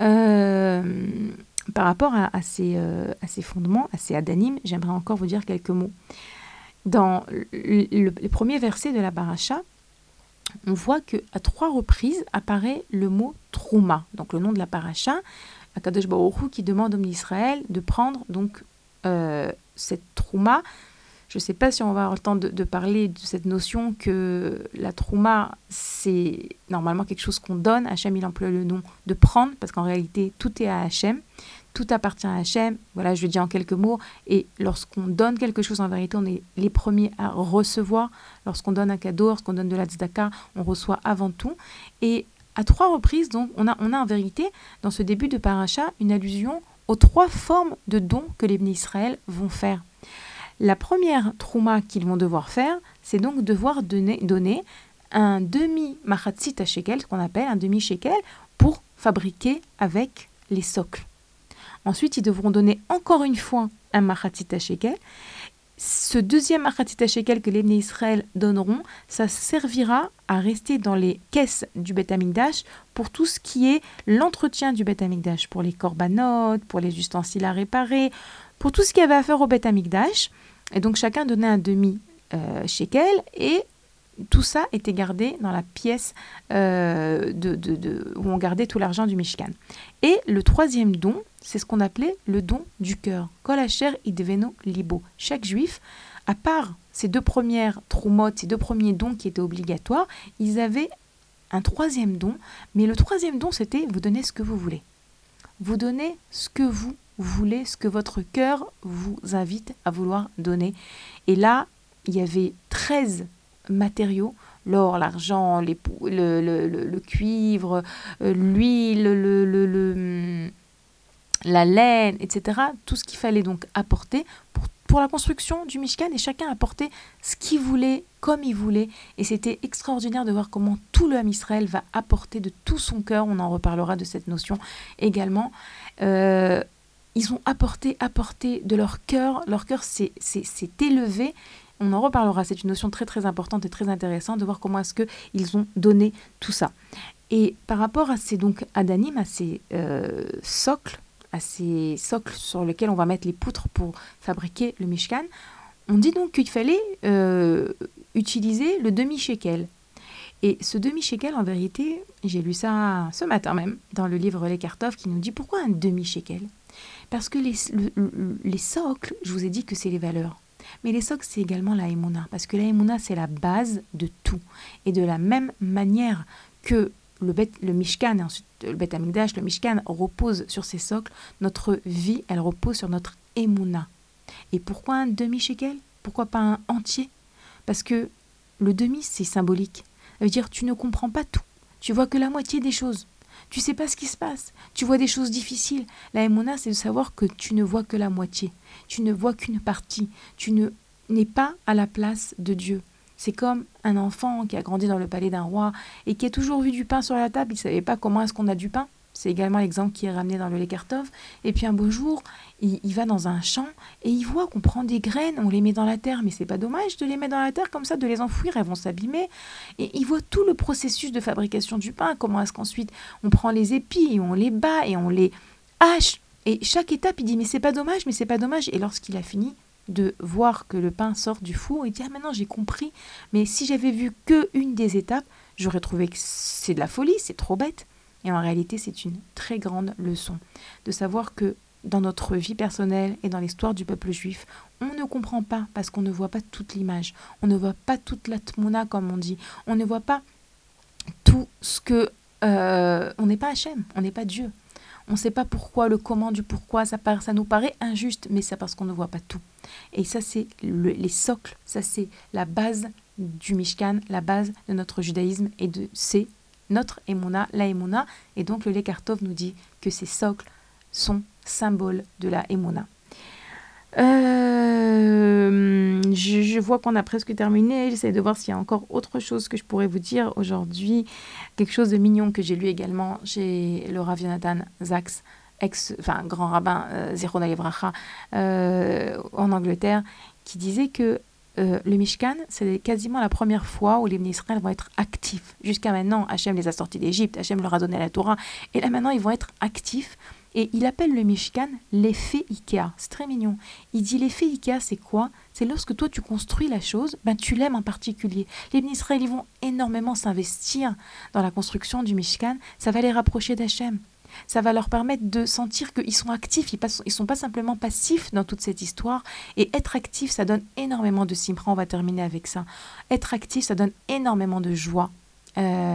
Euh, par rapport à, ces, euh, à ces fondements, à ces adanimes, j'aimerais encore vous dire quelques mots dans le, premier verset de la Baracha, on voit que à trois reprises apparaît le mot trouma, donc le nom de la Baracha, Akadosh Baruch qui demande aux Israël de prendre donc euh, cette trouma. Je ne sais pas si on va avoir le temps de, parler de cette notion que la trouma, c'est normalement quelque chose qu'on donne. Hachem, il emploie le nom de prendre, parce qu'en réalité, tout est à Hachem tout appartient à Hachem. Voilà, je le dis en quelques mots. Et lorsqu'on donne quelque chose, en vérité, on est les premiers à recevoir. Lorsqu'on donne un cadeau, lorsqu'on donne de la tzedaka, on reçoit avant tout. Et à trois reprises, donc, on a, en vérité, dans ce début de paracha, une allusion aux trois formes de dons que les bénis Israël vont faire. La première trouma qu'ils vont devoir faire, c'est donc devoir donner, un demi-machatzit à shekel, ce qu'on appelle un demi-shekel, pour fabriquer avec les socles. Ensuite, ils devront donner encore une fois un machatita shekel. Ce deuxième machatita shekel que les Israël donneront, ça servira à rester dans les caisses du Beth Amikdash pour tout ce qui est l'entretien du Beth Amikdash, pour les corbanotes, pour les ustensiles à réparer, pour tout ce qu'il y avait à faire au Beth Amikdash. Et donc chacun donnait un demi euh, shekel et tout ça était gardé dans la pièce euh, de, où on gardait tout l'argent du Mishkan. Et le troisième don, c'est ce qu'on appelait le don du cœur. Libo. Chaque juif, à part ces deux premières troumotes, ces deux premiers dons qui étaient obligatoires, ils avaient un troisième don. Mais le troisième don, c'était vous donnez ce que vous voulez. Vous donnez ce que vous voulez, ce que votre cœur vous invite à vouloir donner. Et là, il y avait 13 matériaux l'or, l'argent, le, le, cuivre, euh, l'huile, le, la laine, etc. Tout ce qu'il fallait donc apporter pour, pour la construction du Mishkan et chacun apportait ce qu'il voulait, comme il voulait. Et c'était extraordinaire de voir comment tout le Ham Israël va apporter de tout son cœur. On en reparlera de cette notion également. Euh, ils ont apporté, apporté de leur cœur. Leur cœur s'est élevé. On en reparlera. C'est une notion très très importante et très intéressante de voir comment est-ce qu'ils ont donné tout ça. Et par rapport à ces donc à ces euh, socles, à ces socles sur lesquels on va mettre les poutres pour fabriquer le Mishkan, on dit donc qu'il fallait euh, utiliser le demi-shekel. Et ce demi-shekel, en vérité, j'ai lu ça ce matin même dans le livre Les Kartov qui nous dit pourquoi un demi-shekel? Parce que les, les socles, je vous ai dit que c'est les valeurs. Mais les socles, c'est également la Emouna. Parce que la Emouna, c'est la base de tout. Et de la même manière que le, le Mishkan et ensuite le Bet Amigdash, le Mishkan repose sur ces socles, notre vie, elle repose sur notre Emouna. Et pourquoi un demi-shekel? Pourquoi pas un entier? Parce que le demi, c'est symbolique. Ça veut dire tu ne comprends pas tout. Tu vois que la moitié des choses. Tu sais pas ce qui se passe. Tu vois des choses difficiles. La Emouna, c'est de savoir que tu ne vois que la moitié. Tu ne vois qu'une partie. Tu ne n'es pas à la place de Dieu. C'est comme un enfant qui a grandi dans le palais d'un roi et qui a toujours vu du pain sur la table. Il ne savait pas comment est-ce qu'on a du pain. C'est également l'exemple qui est ramené dans le Lekartov. Et puis un beau jour, il, va dans un champ et il voit qu'on prend des graines, on les met dans la terre. Mais c'est pas dommage de les mettre dans la terre comme ça, de les enfouir, elles vont s'abîmer. Et il voit tout le processus de fabrication du pain. Comment est-ce qu'ensuite on prend les épis, et on les bat et on les hache. Et chaque étape, il dit mais c'est pas dommage, mais c'est pas dommage. Et lorsqu'il a fini, de voir que le pain sort du four et dit ah maintenant j'ai compris mais si j'avais vu que une des étapes j'aurais trouvé que c'est de la folie c'est trop bête et en réalité c'est une très grande leçon de savoir que dans notre vie personnelle et dans l'histoire du peuple juif, on ne comprend pas parce qu'on ne voit pas toute l'image, on ne voit pas toute la tmouna comme on dit, on ne voit pas tout ce que... Euh, on n'est pas Hachem, on n'est pas Dieu. On ne sait pas pourquoi, le comment du pourquoi, ça, ça nous paraît injuste, mais c'est parce qu'on ne voit pas tout. Et ça, c'est les socles, ça, c'est la base du Mishkan, la base de notre judaïsme, et de c'est notre Emouna, la Emouna. Et donc, le Lekartov nous dit que ces socles sont symboles de la Emouna. Euh, je, vois qu'on a presque terminé. J'essaie de voir s'il y a encore autre chose que je pourrais vous dire aujourd'hui. Quelque chose de mignon que j'ai lu également chez le Rav Jonathan Zaks, ex, enfin, grand rabbin euh, Zichron euh, en Angleterre, qui disait que euh, le Mishkan, c'est quasiment la première fois où les Israël vont être actifs. Jusqu'à maintenant, Hachem les a sortis d'Égypte, Hachem leur a donné la Torah, et là maintenant, ils vont être actifs et il appelle le Mishkan l'effet Ikea. C'est très mignon. Il dit l'effet Ikea, c'est quoi? C'est lorsque toi tu construis la chose, ben tu l'aimes en particulier. Les Israéliens vont énormément s'investir dans la construction du Mishkan. Ça va les rapprocher d'Hachem. Ça va leur permettre de sentir qu'ils sont actifs, ils ne sont pas simplement passifs dans toute cette histoire. Et être actif, ça donne énormément de simra. On va terminer avec ça. Être actif, ça donne énormément de joie euh,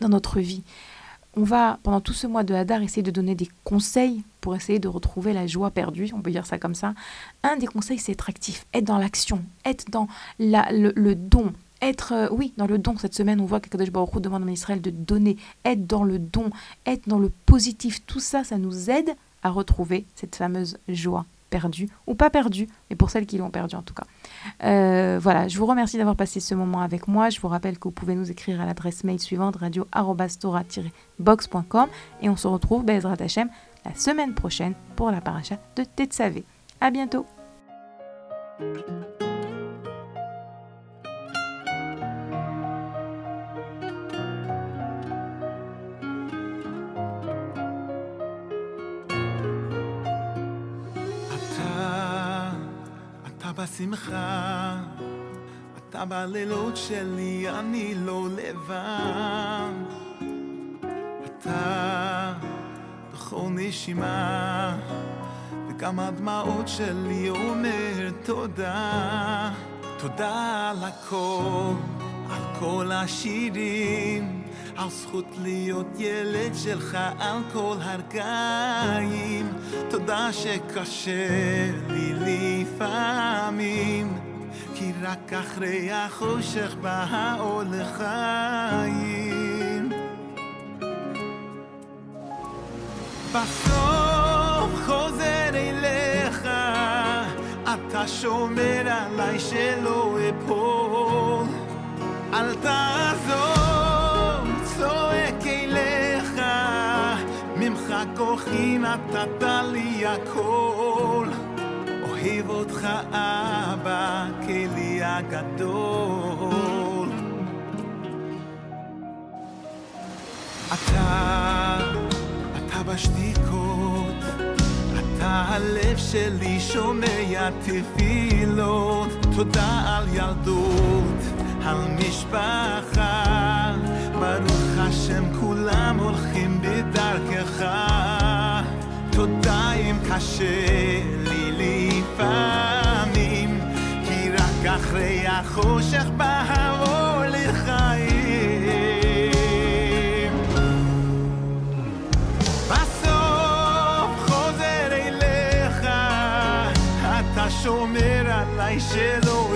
dans notre vie on va, pendant tout ce mois de Hadar, essayer de donner des conseils pour essayer de retrouver la joie perdue, on peut dire ça comme ça. Un des conseils, c'est être actif, être dans l'action, être dans le, don, être, euh, oui, dans le don. Cette semaine, on voit que Kadosh Baruch demande à Israël de donner, être dans le don, être dans le positif. Tout ça, ça nous aide à retrouver cette fameuse joie perdu ou pas perdu, mais pour celles qui l'ont perdu en tout cas. Euh, voilà, je vous remercie d'avoir passé ce moment avec moi. Je vous rappelle que vous pouvez nous écrire à l'adresse mail suivante radio-box.com et on se retrouve, Bezrat Hashem, la semaine prochaine pour la paracha de Tetsavé. À bientôt! בשמחה. אתה בלילות שלי, אני לא לבד. אתה בכל נשימה, וגם הדמעות שלי אומר תודה. תודה על הכל, על כל השירים על זכות להיות ילד שלך על כל הרגעים. תודה שקשה לי לפעמים כי רק אחרי החושך בא האור לחיים. בסוף חוזר אליך אתה שומר עליי שלא אפול. אל תעזוב, כוחי נתת לי הכל. אוהב אותך אבא כלי הגדול. אתה, אתה בשתיקות אתה הלב שלי שומע תפילות. תודה על ילדות, על משפחה. ברוך השם כולם הולכים בדרכך תודה אם קשה לי לפעמים כי רק אחרי החושך בא האור לחיים. בסוף חוזר אליך אתה שומר עליי שלא